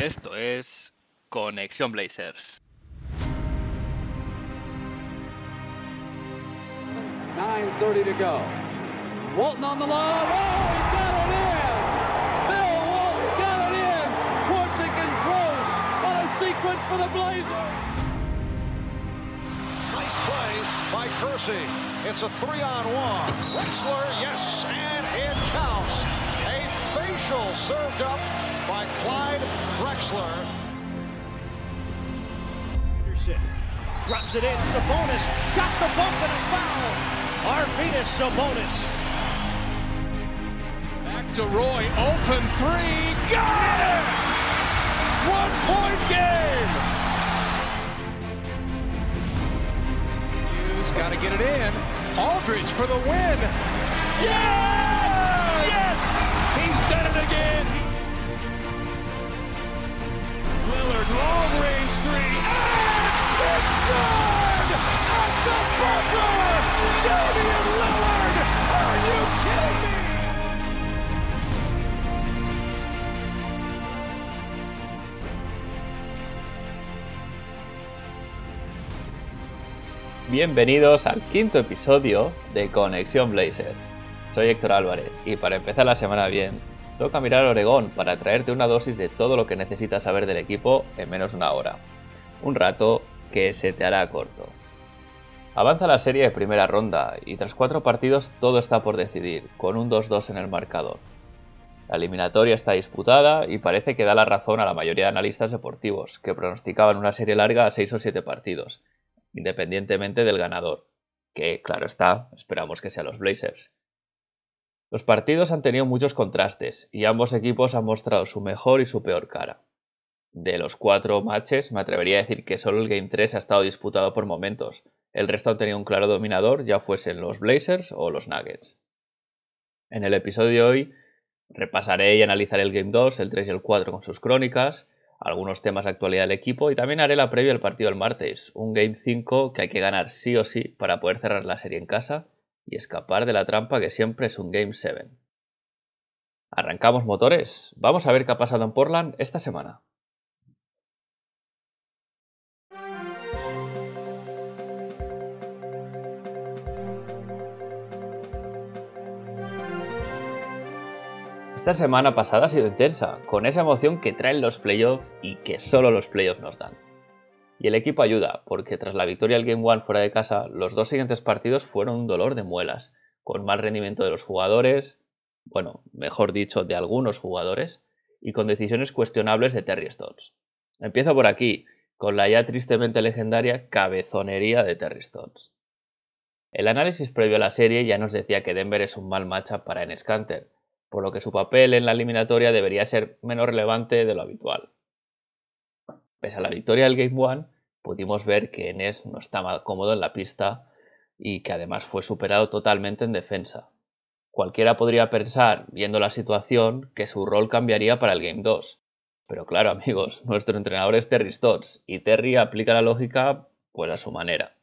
Esto es Conexión Blazers. 9.30 to go. Walton on the line. Oh, he got it in! Bill Walton got it in! Torchic and Gross. What a sequence for the Blazers! Nice play by Kersey. It's a three on one. Wexler, yes, and it counts. A facial served up by Clyde Drexler. Anderson drops it in. Sabonis got the bump and a foul. Arvidas Sabonis. Back to Roy, open three, got it! One point game! Hughes got to get it in. Aldridge for the win. Yes! Yes! He's done it again. Bienvenidos al quinto episodio de Conexión Blazers. Soy Héctor Álvarez y para empezar la semana bien, toca mirar a Oregón para traerte una dosis de todo lo que necesitas saber del equipo en menos de una hora. Un rato que se te hará corto. Avanza la serie de primera ronda y tras cuatro partidos todo está por decidir, con un 2-2 en el marcador. La eliminatoria está disputada y parece que da la razón a la mayoría de analistas deportivos, que pronosticaban una serie larga a 6 o 7 partidos, independientemente del ganador, que claro está, esperamos que sean los Blazers. Los partidos han tenido muchos contrastes y ambos equipos han mostrado su mejor y su peor cara. De los cuatro matches, me atrevería a decir que solo el Game 3 ha estado disputado por momentos, el resto tenido un claro dominador, ya fuesen los Blazers o los Nuggets. En el episodio de hoy repasaré y analizaré el Game 2, el 3 y el 4 con sus crónicas, algunos temas de actualidad del equipo y también haré la previa al partido del martes, un Game 5 que hay que ganar sí o sí para poder cerrar la serie en casa y escapar de la trampa que siempre es un Game 7. Arrancamos motores, vamos a ver qué ha pasado en Portland esta semana. Esta semana pasada ha sido intensa, con esa emoción que traen los playoffs y que solo los playoffs nos dan. Y el equipo ayuda, porque tras la victoria del Game 1 fuera de casa, los dos siguientes partidos fueron un dolor de muelas, con mal rendimiento de los jugadores, bueno, mejor dicho, de algunos jugadores, y con decisiones cuestionables de Terry Stotts. Empiezo por aquí, con la ya tristemente legendaria cabezonería de Terry Stotts. El análisis previo a la serie ya nos decía que Denver es un mal matchup para Enes Kanter, por lo que su papel en la eliminatoria debería ser menos relevante de lo habitual. Pese a la victoria del Game 1, pudimos ver que Enes no estaba cómodo en la pista y que además fue superado totalmente en defensa. Cualquiera podría pensar, viendo la situación, que su rol cambiaría para el Game 2. Pero claro, amigos, nuestro entrenador es Terry Stotts y Terry aplica la lógica pues a su manera.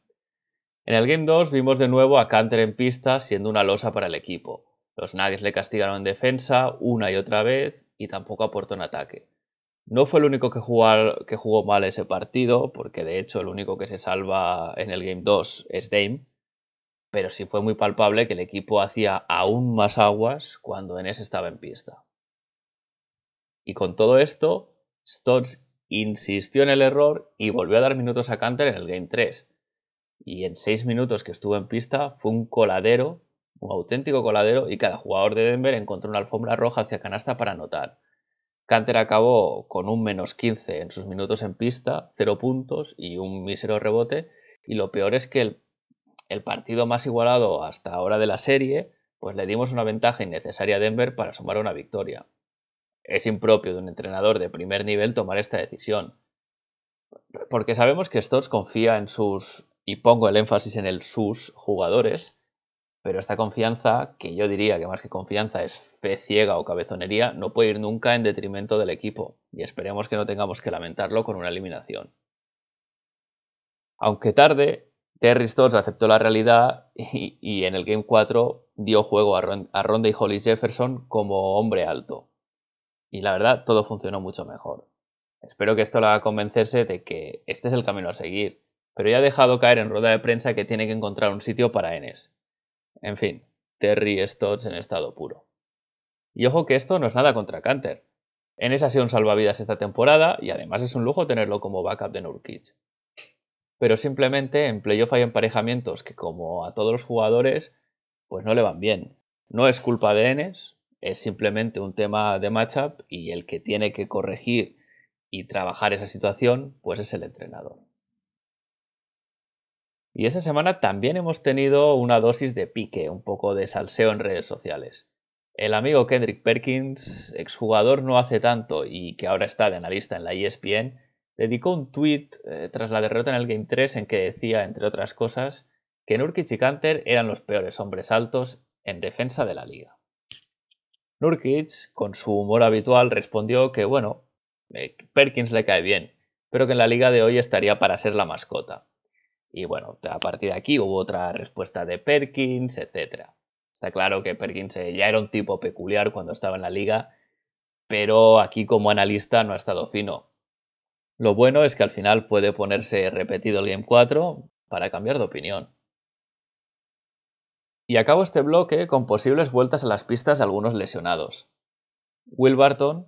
En el Game 2 vimos de nuevo a Canter en pista siendo una losa para el equipo, los Nuggets le castigaron en defensa una y otra vez y tampoco aportó en ataque. No fue el único que jugó, mal ese partido, porque de hecho el único que se salva en el Game 2 es Dame, pero sí fue muy palpable que el equipo hacía aún más aguas cuando Enes estaba en pista. Y con todo esto, Stotts insistió en el error y volvió a dar minutos a Canter en el Game 3. Y en 6 minutos que estuvo en pista fue un coladero un auténtico coladero y cada jugador de Denver encontró una alfombra roja hacia canasta para anotar. Canter acabó con un menos 15 en sus minutos en pista, 0 puntos y un mísero rebote. Y lo peor es que el, el, partido más igualado hasta ahora de la serie, pues le dimos una ventaja innecesaria a Denver para sumar una victoria. Es impropio de un entrenador de primer nivel tomar esta decisión. Porque sabemos que Stotts confía en sus, y pongo el énfasis en el sus jugadores, pero esta confianza, que yo diría que más que confianza es fe ciega o cabezonería, no puede ir nunca en detrimento del equipo, y esperemos que no tengamos que lamentarlo con una eliminación. Aunque tarde, Terry Stotts aceptó la realidad y, en el Game 4 dio juego a, Ron, a Ronda y Hollis Jefferson como hombre alto. Y la verdad, todo funcionó mucho mejor. Espero que esto le haga convencerse de que este es el camino a seguir, pero ya ha dejado caer en rueda de prensa que tiene que encontrar un sitio para Enes. En fin, Terry Stotts en estado puro. Y ojo que esto no es nada contra Canter. Enes ha sido un salvavidas esta temporada y además es un lujo tenerlo como backup de Nurkic. Pero simplemente en playoff hay emparejamientos que como a todos los jugadores pues no le van bien. No es culpa de Enes, es simplemente un tema de matchup y el que tiene que corregir y trabajar esa situación pues es el entrenador. Y esta semana también hemos tenido una dosis de pique, un poco de salseo en redes sociales. El amigo Kendrick Perkins, exjugador no hace tanto y que ahora está de analista en la ESPN, dedicó un tweet eh, tras la derrota en el Game 3 en que decía, entre otras cosas, que Nurkic y Canter eran los peores hombres altos en defensa de la liga. Nurkic, con su humor habitual, respondió que, bueno, eh, Perkins le cae bien, pero que en la liga de hoy estaría para ser la mascota. Y bueno, a partir de aquí hubo otra respuesta de Perkins, etc. Está claro que Perkins eh, ya era un tipo peculiar cuando estaba en la liga, pero aquí como analista no ha estado fino. Lo bueno es que al final puede ponerse repetido el Game 4 para cambiar de opinión. Y acabo este bloque con posibles vueltas a las pistas de algunos lesionados. Will Barton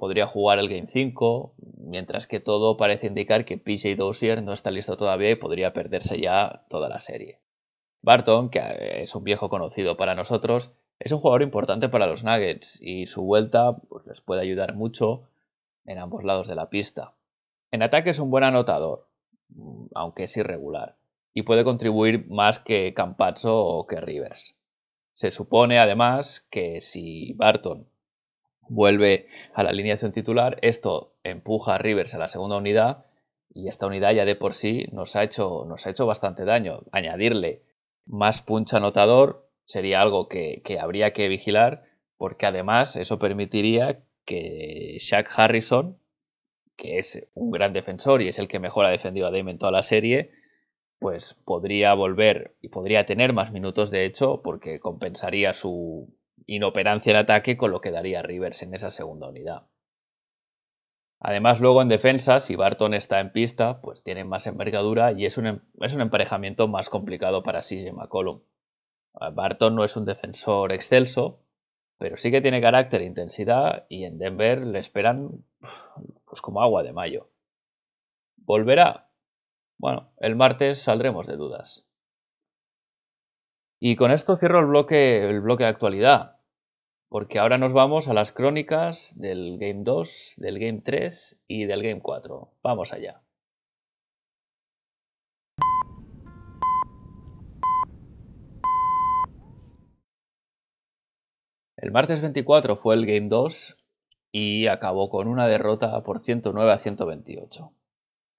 podría jugar el Game 5, mientras que todo parece indicar que PJ Dozier no está listo todavía y podría perderse ya toda la serie. Barton, que es un viejo conocido para nosotros, es un jugador importante para los Nuggets y su vuelta pues, les puede ayudar mucho en ambos lados de la pista. En ataque es un buen anotador, aunque es irregular, y puede contribuir más que Campazzo o que Rivers. Se supone además que si Barton vuelve a la alineación titular, esto empuja a Rivers a la segunda unidad y esta unidad ya de por sí nos ha hecho, nos ha hecho bastante daño. Añadirle más punch anotador sería algo que, habría que vigilar porque además eso permitiría que Shaq Harrison, que es un gran defensor y es el que mejor ha defendido a Dame en toda la serie, pues podría volver y podría tener más minutos de hecho porque compensaría su inoperancia en ataque con lo que daría Rivers en esa segunda unidad. Además, luego en defensa, si Barton está en pista, pues tiene más envergadura y es un, em, es un emparejamiento más complicado para CJ McCollum. Barton no es un defensor excelso, pero sí que tiene carácter e intensidad y en Denver le esperan pues como agua de mayo. ¿Volverá? Bueno, el martes saldremos de dudas. Y con esto cierro el bloque, el bloque de actualidad, porque ahora nos vamos a las crónicas del Game 2, del Game 3 y del Game 4. Vamos allá. El martes 24 fue el Game 2 y acabó con una derrota por 109 a 128.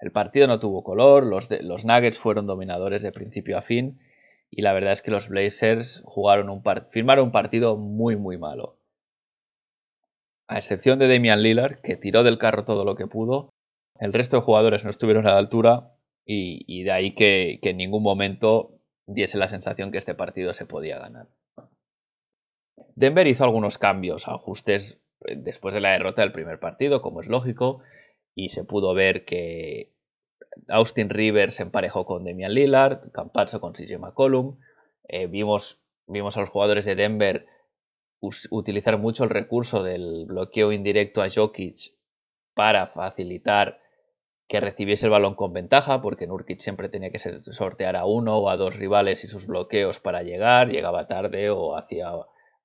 El partido no tuvo color, los, los Nuggets fueron dominadores de principio a fin y la verdad es que los Blazers jugaron un firmaron un partido muy muy malo. A excepción de Damian Lillard, que tiró del carro todo lo que pudo, el resto de jugadores no estuvieron a la altura y, de ahí que, en ningún momento diese la sensación que este partido se podía ganar. Denver hizo algunos cambios, ajustes eh, después de la derrota del primer partido, como es lógico, y se pudo ver que Austin Rivers emparejó con Damian Lillard, Campazzo con CJ McCollum. Eh, vimos, vimos a los jugadores de Denver utilizar mucho el recurso del bloqueo indirecto a Jokic para facilitar que recibiese el balón con ventaja, porque Nurkic siempre tenía que sortear a uno o a dos rivales y sus bloqueos para llegar, llegaba tarde o hacía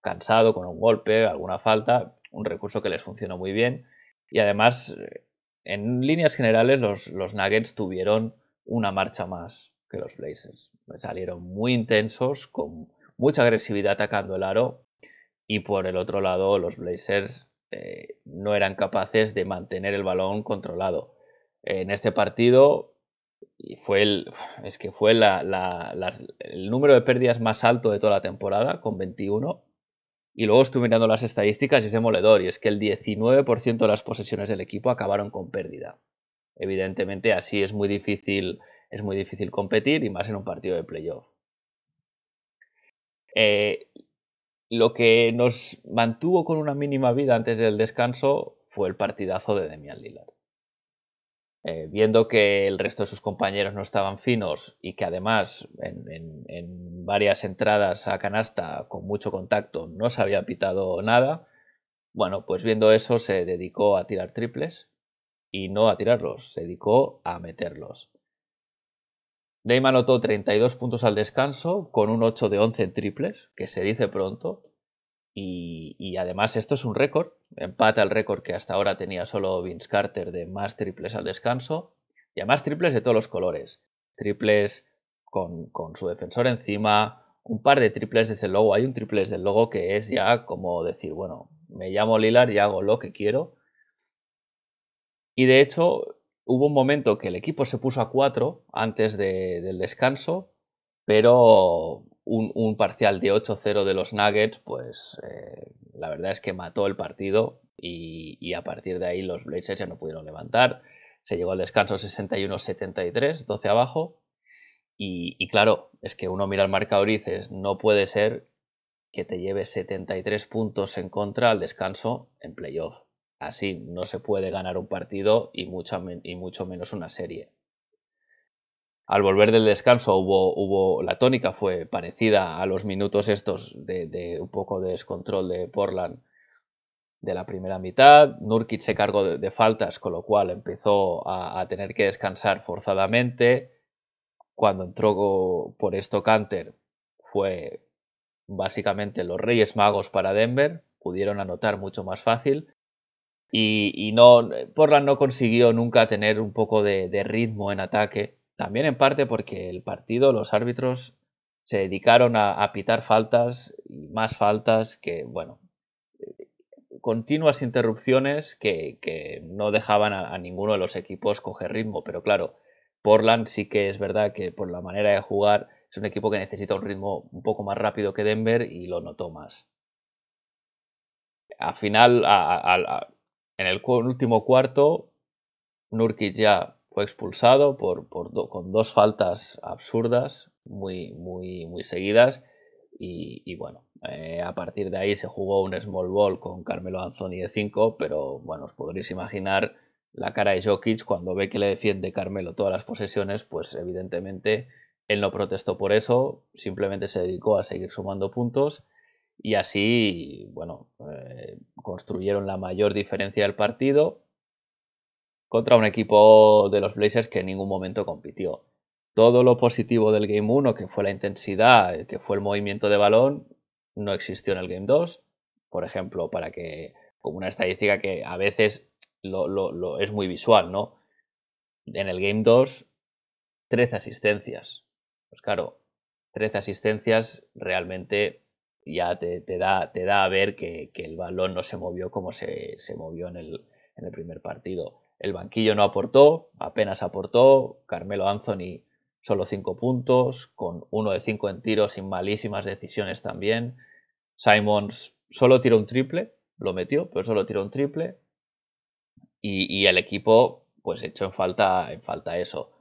cansado con un golpe, alguna falta, un recurso que les funcionó muy bien. Y además en líneas generales, los, Nuggets tuvieron una marcha más que los Blazers. Salieron muy intensos, con mucha agresividad atacando el aro. Y por el otro lado, los Blazers eh, no eran capaces de mantener el balón controlado. En este partido fue el, es que fue el número de pérdidas más alto de toda la temporada, con 21. Y luego estuve mirando las estadísticas y es demoledor, y es que el 19% de las posesiones del equipo acabaron con pérdida. Evidentemente así es muy difícil, es muy difícil competir y más en un partido de playoff. Eh, lo que nos mantuvo con una mínima vida antes del descanso fue el partidazo de Demian Lillard. Eh, viendo que el resto de sus compañeros no estaban finos y que además en, varias entradas a canasta con mucho contacto no se había pitado nada, bueno, pues viendo eso se dedicó a tirar triples y no a tirarlos, se dedicó a meterlos. Dame anotó 32 puntos al descanso con un 8 de 11 en triples, que se dice pronto, y, además esto es un récord, empata el récord que hasta ahora tenía solo Vince Carter de más triples al descanso, y además triples de todos los colores, triples con, su defensor encima, un par de triples desde el logo, hay un triple desde el logo que es ya como decir, bueno, me llamo Lilar y hago lo que quiero. Y de hecho, hubo un momento que el equipo se puso a 4 antes del descanso, pero un, parcial de 8-0 de los Nuggets, pues eh, la verdad es que mató el partido y, a partir de ahí los Blazers ya no pudieron levantar. Se llegó al descanso 61-73, 12 abajo. Y, claro, es que uno mira el marcador y dices, no puede ser que te lleves 73 puntos en contra al descanso en playoff. Así no se puede ganar un partido y y mucho menos una serie. Al volver del descanso hubo, hubo, la tónica fue parecida a los minutos estos de, un poco de descontrol de Portland de la primera mitad. Nurkic se cargó de, faltas, con lo cual empezó a, tener que descansar forzadamente. Cuando entró por esto Canter fue básicamente los Reyes Magos para Denver. Pudieron anotar mucho más fácil. Y, y no, Portland no consiguió nunca tener un poco de ritmo en ataque también en parte porque el partido, los árbitros se dedicaron a, pitar faltas y más faltas que, bueno, continuas interrupciones que, no dejaban a, ninguno de los equipos coger ritmo. Pero claro, Portland sí que es verdad que por la manera de jugar es un equipo que necesita un ritmo un poco más rápido que Denver y lo notó más. Al final, en el último cuarto, Nurkic ya expulsado por, con dos faltas absurdas, muy, muy, muy seguidas. Y, bueno, eh, a partir de ahí se jugó un small ball con Carmelo Anthony de 5, pero bueno, os podréis imaginar la cara de Jokic cuando ve que le defiende Carmelo todas las posesiones, pues evidentemente él no protestó por eso, simplemente se dedicó a seguir sumando puntos y así, bueno, eh, construyeron la mayor diferencia del partido contra un equipo de los Blazers que en ningún momento compitió. Todo lo positivo del Game 1, que fue la intensidad, que fue el movimiento de balón, no existió en el Game 2. Por ejemplo, para que, como una estadística que a veces lo, es muy visual, ¿no? En el Game 2, 13 asistencias. Pues claro, 13 asistencias realmente ya te, da, te da, a ver que, el balón no se movió como se, movió en el, en el primer partido. El banquillo no aportó, apenas aportó. Carmelo Anthony solo 5 puntos, con 1 de 5 en tiros sin malísimas decisiones también. Simons solo tiró un triple, lo metió, pero solo tiró un triple. Y, el equipo, pues echó en falta, en falta eso.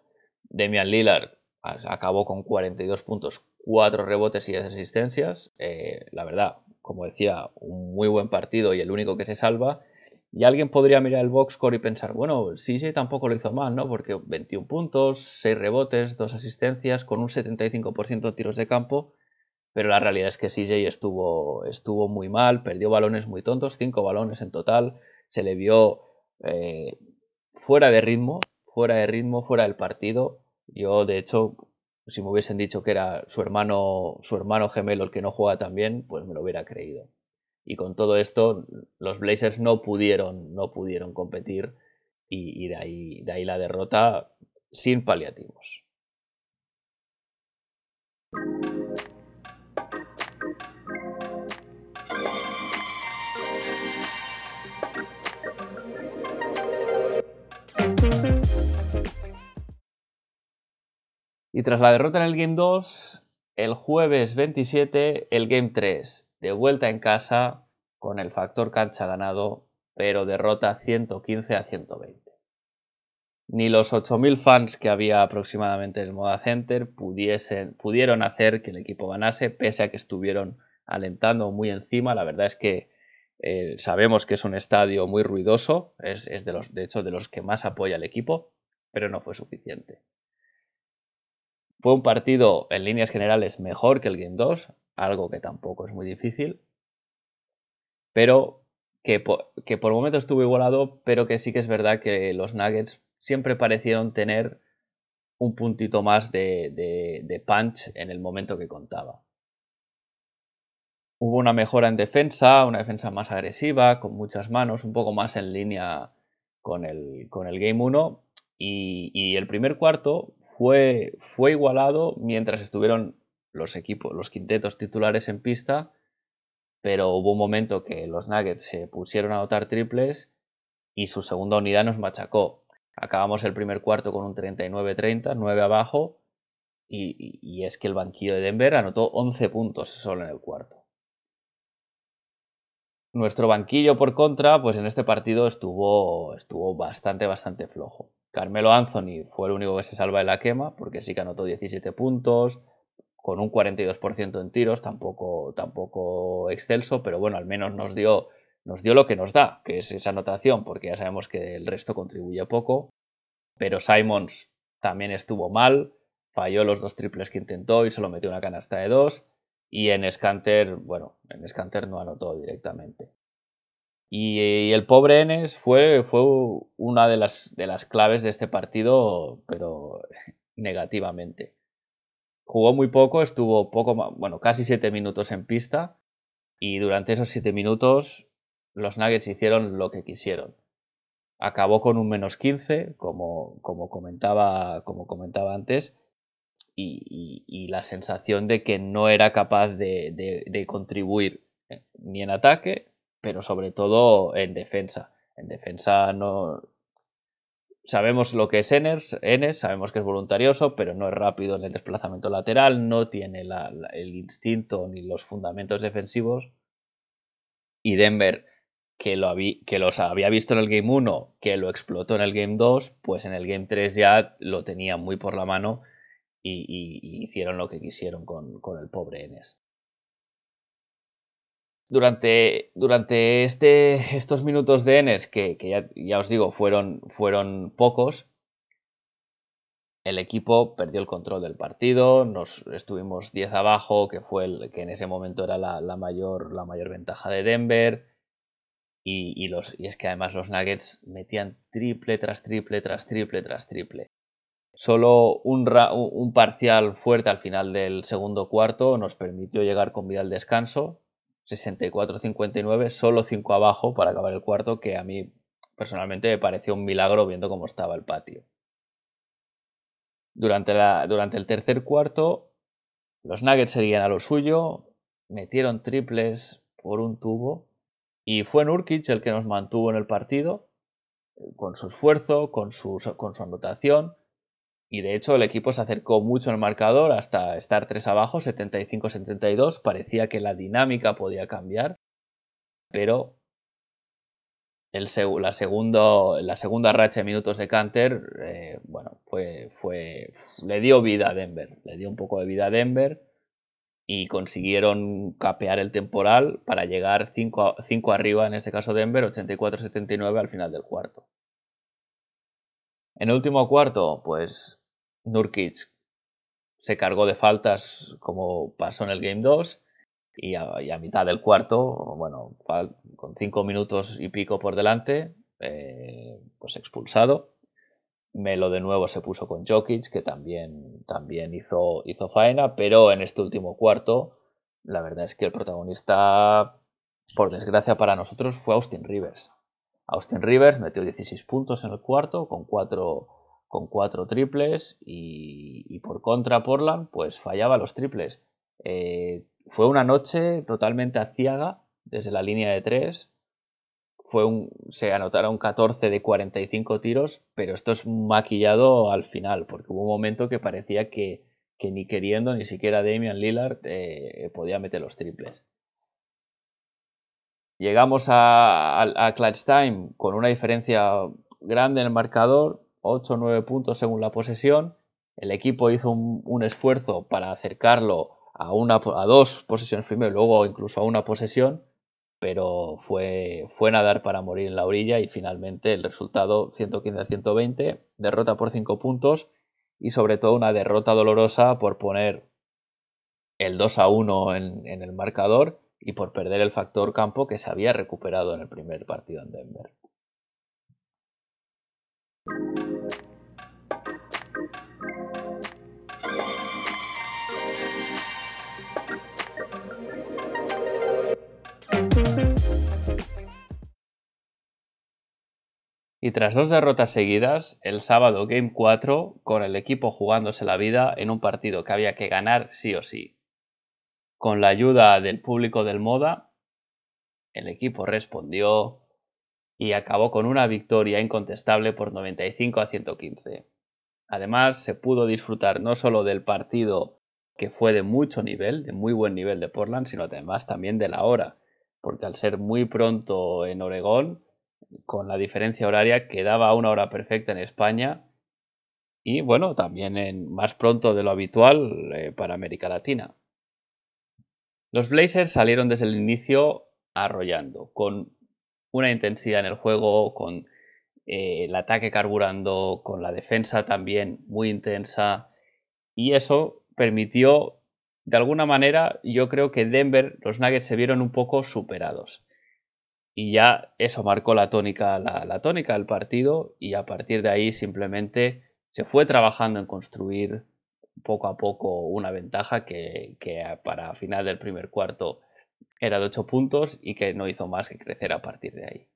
Demian Lillard acabó con 42 puntos, 4 rebotes y 10 asistencias. Eh, la verdad, como decía, un muy buen partido y el único que se salva. Y alguien podría mirar el box score y pensar, bueno, CJ tampoco lo hizo mal, ¿no? Porque 21 puntos, 6 rebotes, 2 asistencias, con un 75% de tiros de campo. Pero la realidad es que CJ estuvo, estuvo muy mal, perdió balones muy tontos, 5 balones en total. Se le vio eh, fuera de ritmo, fuera de ritmo, fuera del partido. Yo, de hecho, si me hubiesen dicho que era su hermano, su hermano gemelo el que no juega tan bien, pues me lo hubiera creído. Y con todo esto, los Blazers no pudieron, no pudieron competir y, de, ahí, de ahí la derrota sin paliativos. Y tras la derrota en el Game 2, el jueves 27, el Game 3 de vuelta en casa con el factor cancha ganado, pero derrota 115 a 120. Ni los 8.000 fans que había aproximadamente en el Moda Center pudiesen, pudieron hacer que el equipo ganase, pese a que estuvieron alentando muy encima. La verdad es que eh, sabemos que es un estadio muy ruidoso, es, de, los, de hecho de los que más apoya el equipo. pero no fue suficiente. Fue un partido en líneas generales mejor que el Game 2, algo que tampoco es muy difícil, pero que por, que por estuvo igualado, pero que sí que es verdad que los Nuggets siempre parecieron tener un puntito más de, de punch en el momento que contaba. Hubo una mejora en defensa, una defensa más agresiva, con muchas manos, un poco más en línea con el, con el Game 1. Y, el primer cuarto fue, fue igualado mientras estuvieron los equipos, los quintetos titulares en pista, pero hubo un momento que los Nuggets se pusieron a anotar triples y su segunda unidad nos machacó. Acabamos el primer cuarto con un 39-30, 9 abajo, y, es que el banquillo de Denver anotó 11 puntos solo en el cuarto. Nuestro banquillo, por contra, pues en este partido estuvo, estuvo bastante, bastante flojo. Carmelo Anthony fue el único que se salva de la quema, porque sí que anotó 17 puntos, con un 42% en tiros, tampoco, tampoco excelso, pero bueno, al menos nos dio, nos dio lo que nos da, que es esa anotación, porque ya sabemos que el resto contribuye poco. Pero Simons también estuvo mal, falló los dos triples que intentó y solo metió una canasta de dos. Y en Scanter, bueno, en Scanter no anotó directamente. Y, el pobre Enes fue, fue una de las, de las claves de este partido, pero negativamente. Jugó muy poco, estuvo poco, bueno, casi 7 minutos en pista. Y durante esos 7 minutos los Nuggets hicieron lo que quisieron. Acabó con un menos 15, como, como, comentaba, como comentaba antes, y, la sensación de que no era capaz de, contribuir eh, ni en ataque, pero sobre todo en defensa. En defensa no. Sabemos lo que es Enes, Enes, sabemos que es voluntarioso, pero no es rápido en el desplazamiento lateral, no tiene el instinto ni los fundamentos defensivos. Y Denver, que, lo los había visto en el Game 1, que lo explotó en el Game 2, pues en el Game 3 ya lo tenía muy por la mano y, hicieron lo que quisieron con, el pobre Enes. Durante, durante este, estos minutos de Enes, que, ya, os digo, fueron, fueron pocos, el equipo perdió el control del partido, nos estuvimos 10 abajo, que fue el que en ese momento era la, mayor, la mayor ventaja de Denver. Y, los, y es que además los Nuggets metían triple tras triple tras triple tras triple. Solo un, parcial fuerte al final del segundo cuarto nos permitió llegar con vida al descanso. 64-59, solo 5 abajo para acabar el cuarto, que a mí personalmente me pareció un milagro viendo cómo estaba el patio. Durante, el tercer cuarto, los Nuggets seguían a lo suyo, metieron triples por un tubo y fue Nurkic el que nos mantuvo en el partido con su esfuerzo, con su anotación y de hecho el equipo se acercó mucho al marcador hasta estar 3 abajo, 75-72. Parecía que la dinámica podía cambiar, pero el la, segundo, la segunda racha de minutos de Canter, eh, bueno, fue, fue, le dio vida a Denver, le dio un poco de vida a Denver y consiguieron capear el temporal para llegar 5 arriba, en este caso Denver, 84-79 al final del cuarto. En el último cuarto, pues Nurkic se cargó de faltas como pasó en el Game 2 y a, mitad del cuarto, bueno, con 5 minutos y pico por delante, eh, pues expulsado. Melo de nuevo se puso con Jokic, que también, también hizo, hizo faena, pero en este último cuarto, la verdad es que el protagonista, por desgracia para nosotros, fue Austin Rivers. Austin Rivers metió 16 puntos en el cuarto con cuatro, con cuatro triples y, por contra Portland pues fallaba los triples. Eh, fue una noche totalmente aciaga desde la línea de tres. Fue se anotaron 14 de 45 tiros, pero esto es maquillado al final, porque hubo un momento que parecía que, ni queriendo ni siquiera Damian Lillard eh, podía meter los triples. Llegamos a, Clutch Time con una diferencia grande en el marcador, 8 o 9 puntos según la posesión. El equipo hizo un, esfuerzo para acercarlo a, una, a dos posesiones primero luego incluso a una posesión, pero fue, fue nadar para morir en la orilla y finalmente el resultado 115 a 120, derrota por 5 puntos y sobre todo una derrota dolorosa por poner el 2 a 1 en, en el marcador y por perder el factor campo que se había recuperado en el primer partido en Denver. Y tras dos derrotas seguidas, el sábado Game 4, con el equipo jugándose la vida en un partido que había que ganar sí o sí. Con la ayuda del público del Moda, el equipo respondió y acabó con una victoria incontestable por 95 a 115. Además, se pudo disfrutar no solo del partido que fue de mucho nivel, de muy buen nivel de Portland, sino además también de la hora, porque al ser muy pronto en Oregón, con la diferencia horaria quedaba una hora perfecta en España y bueno, también en más pronto de lo habitual eh, para América Latina. Los Blazers salieron desde el inicio arrollando, con una intensidad en el juego, con eh, el ataque carburando, con la defensa también muy intensa y eso permitió, de alguna manera, yo creo que Denver, los Nuggets se vieron un poco superados y ya eso marcó la tónica, la, tónica del partido y a partir de ahí simplemente se fue trabajando en construir poco a poco una ventaja que, para final del primer cuarto era de 8 puntos y que no hizo más que crecer a partir de ahí.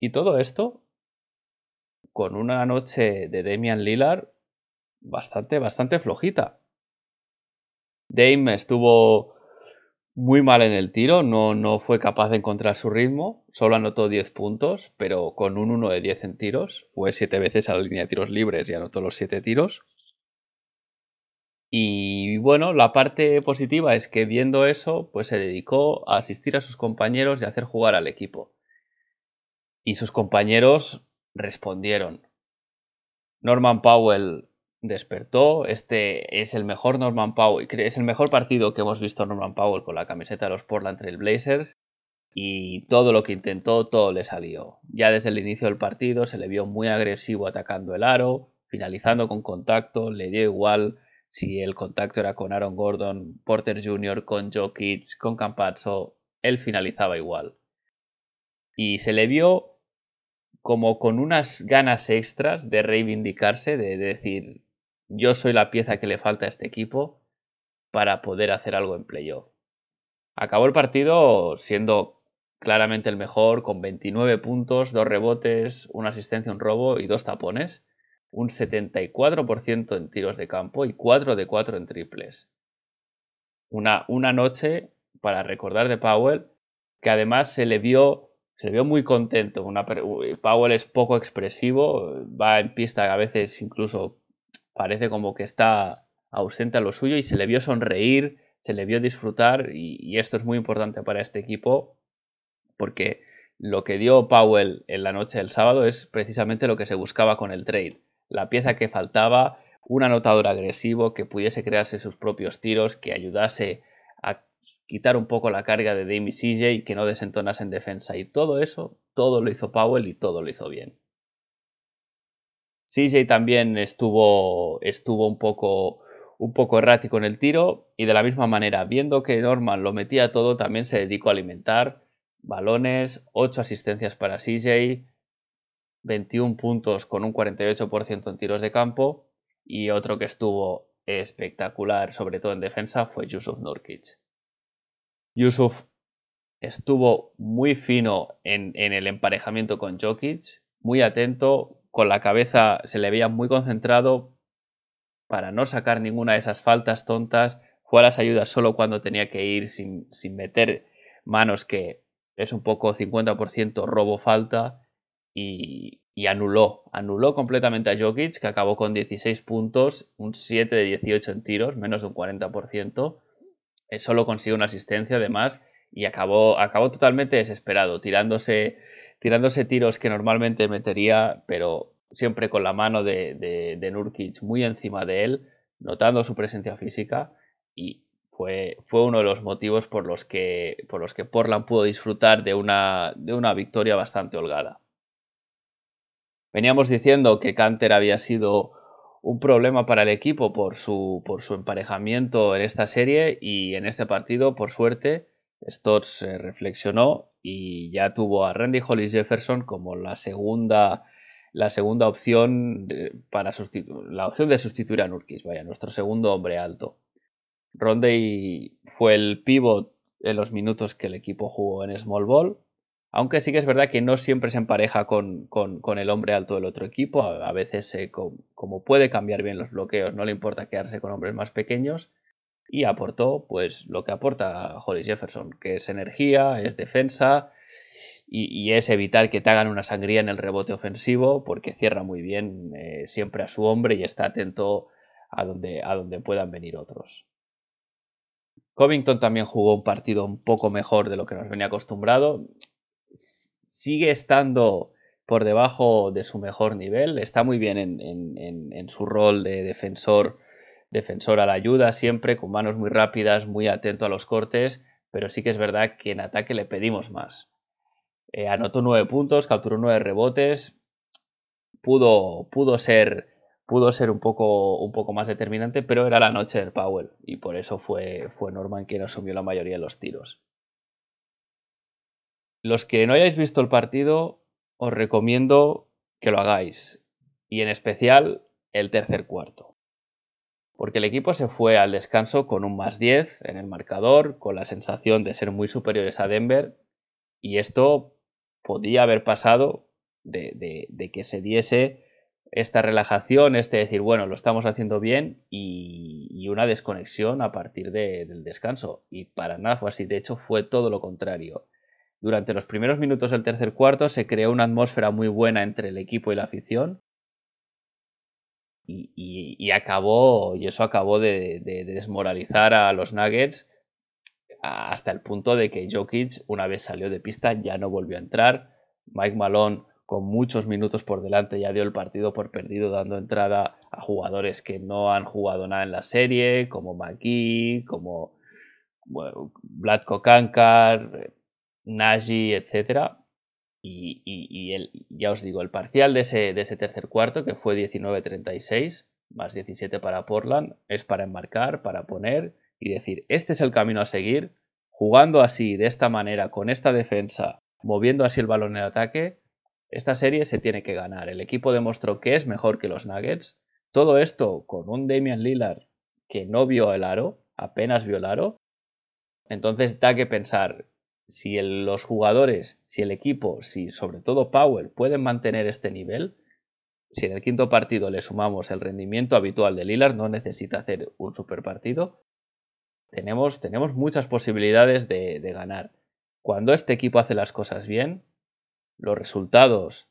Y todo esto con una noche de Damian Lillard bastante, bastante flojita. Dame estuvo muy mal en el tiro, no, no fue capaz de encontrar su ritmo, solo anotó 10 puntos, pero con un 1 de 10 en tiros, fue 7 veces a la línea de tiros libres y anotó los 7 tiros. Y bueno, la parte positiva es que viendo eso, pues se dedicó a asistir a sus compañeros y a hacer jugar al equipo. Y sus compañeros respondieron. Norman Powell despertó. Este es el mejor Norman Powell, es el mejor partido que hemos visto Norman Powell con la camiseta de los Portland Trail Blazers. Y todo lo que intentó, todo le salió. Ya desde el inicio del partido se le vio muy agresivo atacando el aro, finalizando con contacto, le dio igual si el contacto era con Aaron Gordon, Porter Jr., con Jokic, con Campazzo, él finalizaba igual. Y se le vio como con unas ganas extras de reivindicarse, de decir, yo soy la pieza que le falta a este equipo para poder hacer algo en playoff. Acabó el partido siendo claramente el mejor, con 29 puntos, 2 rebotes, una asistencia, un robo y dos tapones, un 74% en tiros de campo y 4 de 4 en triples. Una, una noche para recordar de Powell, que además se le vio se vio muy contento. Powell es poco expresivo, va en pista a veces incluso parece como que está ausente a lo suyo y se le vio sonreír, se le vio disfrutar y, esto es muy importante para este equipo porque lo que dio Powell en la noche del sábado es precisamente lo que se buscaba con el trade. La pieza que faltaba, un anotador agresivo que pudiese crearse sus propios tiros, que ayudase a quitar un poco la carga de Dame y CJ y que no desentonas en defensa. Y todo eso, todo lo hizo Powell y todo lo hizo bien. CJ también estuvo, estuvo un, poco, un poco errático en el tiro y de la misma manera, viendo que Norman lo metía todo, también se dedicó a alimentar balones, 8 asistencias para CJ, 21 puntos con un 48% en tiros de campo y otro que estuvo espectacular, sobre todo en defensa, fue Yusuf Nurkic. Yusuf estuvo muy fino en, en el emparejamiento con Jokic, muy atento, con la cabeza se le veía muy concentrado para no sacar ninguna de esas faltas tontas. Fue a las ayudas solo cuando tenía que ir sin, meter manos, que es un poco 50% robo falta. Y, anuló, anuló completamente a Jokic, que acabó con 16 puntos, un 7 de 18 en tiros, menos de un 40%. Eh, solo consiguió una asistencia además y acabó, acabó totalmente desesperado, tirándose tirándose tiros que normalmente metería, pero siempre con la mano de, de, Nurkic muy encima de él, notando su presencia física y fue, fue uno de los motivos por los que, por los que Portland pudo disfrutar de una, de una victoria bastante holgada. Veníamos diciendo que Canter había sido un problema para el equipo por su, por su emparejamiento en esta serie y en este partido, por suerte, Stotts reflexionó y ya tuvo a Randy Hollis Jefferson como la segunda, la segunda opción para sustituir, la opción de sustituir a Nurkis, vaya, nuestro segundo hombre alto. Ronday fue el pivot en los minutos que el equipo jugó en Small Ball aunque sí que es verdad que no siempre se empareja con, el hombre alto del otro equipo. A, veces, como puede cambiar bien los bloqueos, no le importa quedarse con hombres más pequeños. Y aportó pues lo que aporta Hollis Jefferson, que es energía, es defensa y, es evitar que te hagan una sangría en el rebote ofensivo, porque cierra muy bien eh, siempre a su hombre y está atento a donde, a donde puedan venir otros. Covington también jugó un partido un poco mejor de lo que nos venía acostumbrado sigue estando por debajo de su mejor nivel, está muy bien en, su rol de defensor, defensor a la ayuda, siempre con manos muy rápidas, muy atento a los cortes, pero sí que es verdad que en ataque le pedimos más. Eh, anotó nueve puntos, capturó nueve rebotes, pudo, pudo ser, pudo ser un, poco, un poco más determinante, pero era la noche del Powell y por eso fue, fue Norman quien asumió la mayoría de los tiros. Los que no hayáis visto el partido, os recomiendo que lo hagáis. Y en especial el tercer cuarto. Porque el equipo se fue al descanso con un más 10 en el marcador, con la sensación de ser muy superiores a Denver. Y esto podía haber pasado de, que se diese esta relajación, este decir, bueno, lo estamos haciendo bien y, una desconexión a partir del descanso. Y para nada fue así. De hecho, fue todo lo contrario. Durante los primeros minutos del tercer cuarto se creó una atmósfera muy buena entre el equipo y la afición. Y, acabó, y eso acabó de, desmoralizar a los Nuggets hasta el punto de que Jokic, una vez salió de pista, ya no volvió a entrar. Mike Malone, con muchos minutos por delante, ya dio el partido por perdido, dando entrada a jugadores que no han jugado nada en la serie, como McGee, como bueno, Vladko Nagy, etc. Y, el, ya os digo, el parcial de ese, tercer cuarto, que fue 19-36, más 17 para Portland, es para enmarcar, para poner y decir, este es el camino a seguir, jugando así, de esta manera, con esta defensa, moviendo así el balón en ataque, esta serie se tiene que ganar. El equipo demostró que es mejor que los Nuggets. Todo esto con un Damian Lillard que no vio el aro, apenas vio el aro. Entonces da que pensar, si los jugadores, si el equipo, si sobre todo Powell pueden mantener este nivel, si en el quinto partido le sumamos el rendimiento habitual de Lillard, no necesita hacer un super partido, tenemos, muchas posibilidades de, de ganar. Cuando este equipo hace las cosas bien, los resultados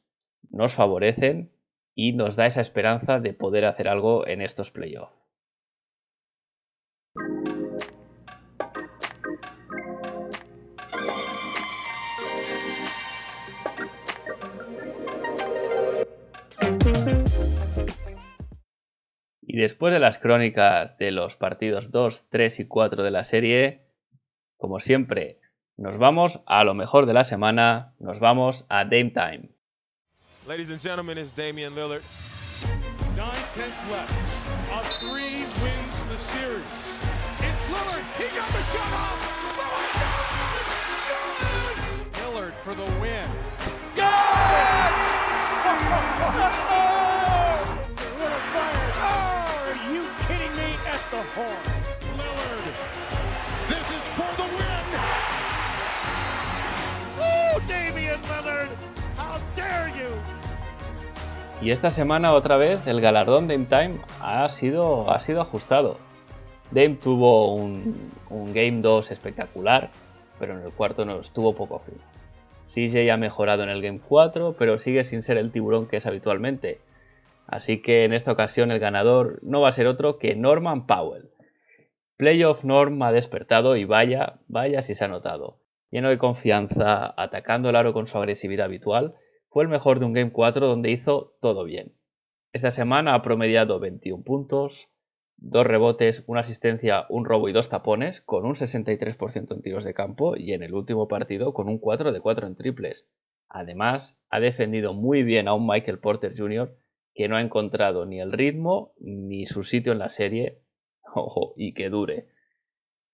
nos favorecen y nos da esa esperanza de poder hacer algo en estos playoffs. Y después de las crónicas de los partidos 2, 3 y 4 de la serie, como siempre, nos vamos a lo mejor de la semana, nos vamos a Dame Time. Ladies and gentlemen, it's Damian Lillard. Nine tenths left. A three wins the series. It's Lillard. He got the shot off. Lillard, Lillard for the win. Y esta semana otra vez el galardón Dame Time ha sido, ha sido ajustado. Dame tuvo un, Game 2 espectacular, pero en el cuarto no estuvo poco fino. CJ ha mejorado en el Game 4, pero sigue sin ser el tiburón que es habitualmente. Así que en esta ocasión el ganador no va a ser otro que Norman Powell. Playoff Norm ha despertado y vaya, vaya si se ha notado. Lleno de confianza, atacando el aro con su agresividad habitual, fue el mejor de un Game 4 donde hizo todo bien. Esta semana ha promediado 21 puntos, dos rebotes, una asistencia, un robo y dos tapones, con un 63% en tiros de campo y en el último partido con un 4 de 4 en triples. Además, ha defendido muy bien a un Michael Porter Jr. que no ha encontrado ni el ritmo ni su sitio en la serie. Ojo, y que dure.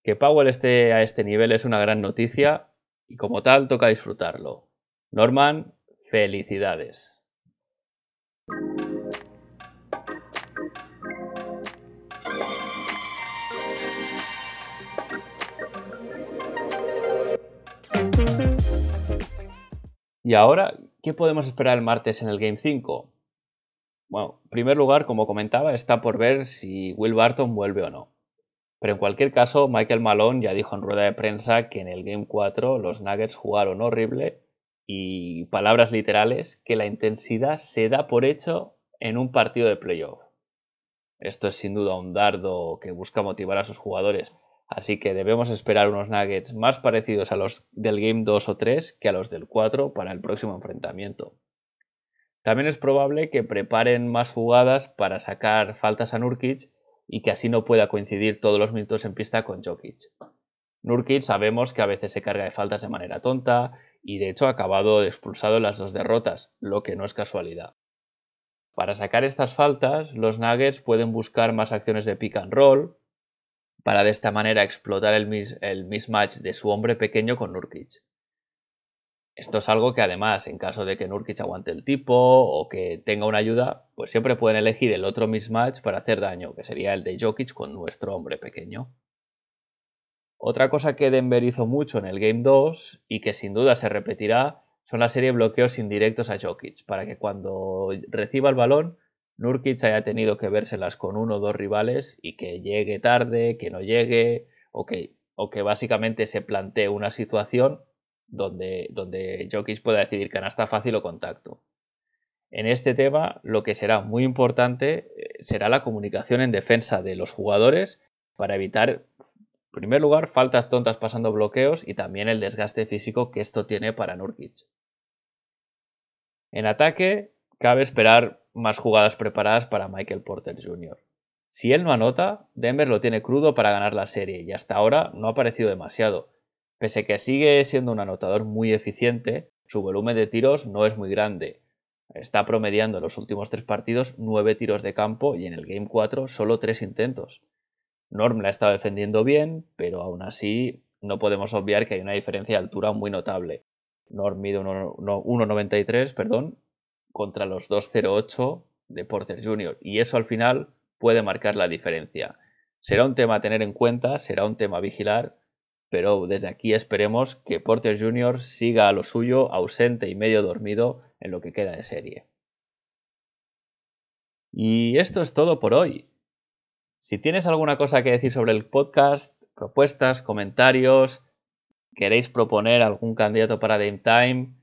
Que Powell esté a este nivel es una gran noticia y como tal toca disfrutarlo. Norman, felicidades. Y ahora, ¿qué podemos esperar el martes en el Game 5? Bueno, en primer lugar, como comentaba, está por ver si Will Barton vuelve o no. Pero en cualquier caso, Michael Malone ya dijo en rueda de prensa que en el Game 4 los Nuggets jugaron horrible y, palabras literales, que la intensidad se da por hecho en un partido de playoff. Esto es sin duda un dardo que busca motivar a sus jugadores, Así que debemos esperar unos Nuggets más parecidos a los del Game 2 o 3 que a los del 4 para el próximo enfrentamiento. También es probable que preparen más jugadas para sacar faltas a Nurkic y que así no pueda coincidir todos los minutos en pista con Jokic. Nurkic sabemos que a veces se carga de faltas de manera tonta y de hecho ha acabado expulsado en las dos derrotas, lo que no es casualidad. Para sacar estas faltas, los Nuggets pueden buscar más acciones de pick and roll, para de esta manera explotar el, mismatch de su hombre pequeño con Nurkic. Esto es algo que además, en caso de que Nurkic aguante el tipo o que tenga una ayuda, pues siempre pueden elegir el otro mismatch para hacer daño, que sería el de Jokic con nuestro hombre pequeño. Otra cosa que Denver hizo mucho en el Game 2 y que sin duda se repetirá son la serie de bloqueos indirectos a Jokic, para que cuando reciba el balón Nurkic haya tenido que vérselas con uno o dos rivales y que llegue tarde, que no llegue, o que, o que básicamente se plantee una situación donde, donde pueda decidir canasta fácil o contacto. En este tema, lo que será muy importante eh, será la comunicación en defensa de los jugadores para evitar, en primer lugar, faltas tontas pasando bloqueos y también el desgaste físico que esto tiene para Nurkic. En ataque, cabe esperar más jugadas preparadas para Michael Porter Jr. Si él no anota, Denver lo tiene crudo para ganar la serie y hasta ahora no ha parecido demasiado. Pese que sigue siendo un anotador muy eficiente, su volumen de tiros no es muy grande. Está promediando en los últimos tres partidos nueve tiros de campo y en el Game 4 solo tres intentos. Norm la estado defendiendo bien, pero aún así no podemos obviar que hay una diferencia de altura muy notable. Norm mide 1,93 perdón, contra los 2.08 de Porter Jr. Y eso al final puede marcar la diferencia. Será un tema a tener en cuenta, será un tema a vigilar, pero desde aquí esperemos que Porter Jr. siga a lo suyo, ausente y medio dormido en lo que queda de serie. Y esto es todo por hoy. Si tienes alguna cosa que decir sobre el podcast, propuestas, comentarios, queréis proponer algún candidato para Dame Time,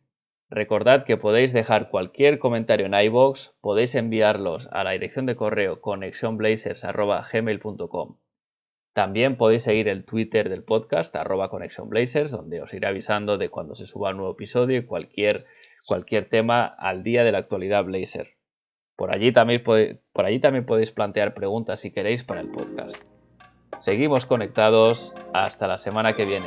Recordad que podéis dejar cualquier comentario en iBox, podéis enviarlos a la dirección de correo connectionblazers.gmail.com. También podéis seguir el Twitter del podcast, arroba connectionblazers, donde os iré avisando de cuando se suba un nuevo episodio y cualquier, cualquier tema al día de la actualidad Blazer. Por allí también podéis plantear preguntas si queréis para el podcast. Seguimos conectados. Hasta la semana que viene.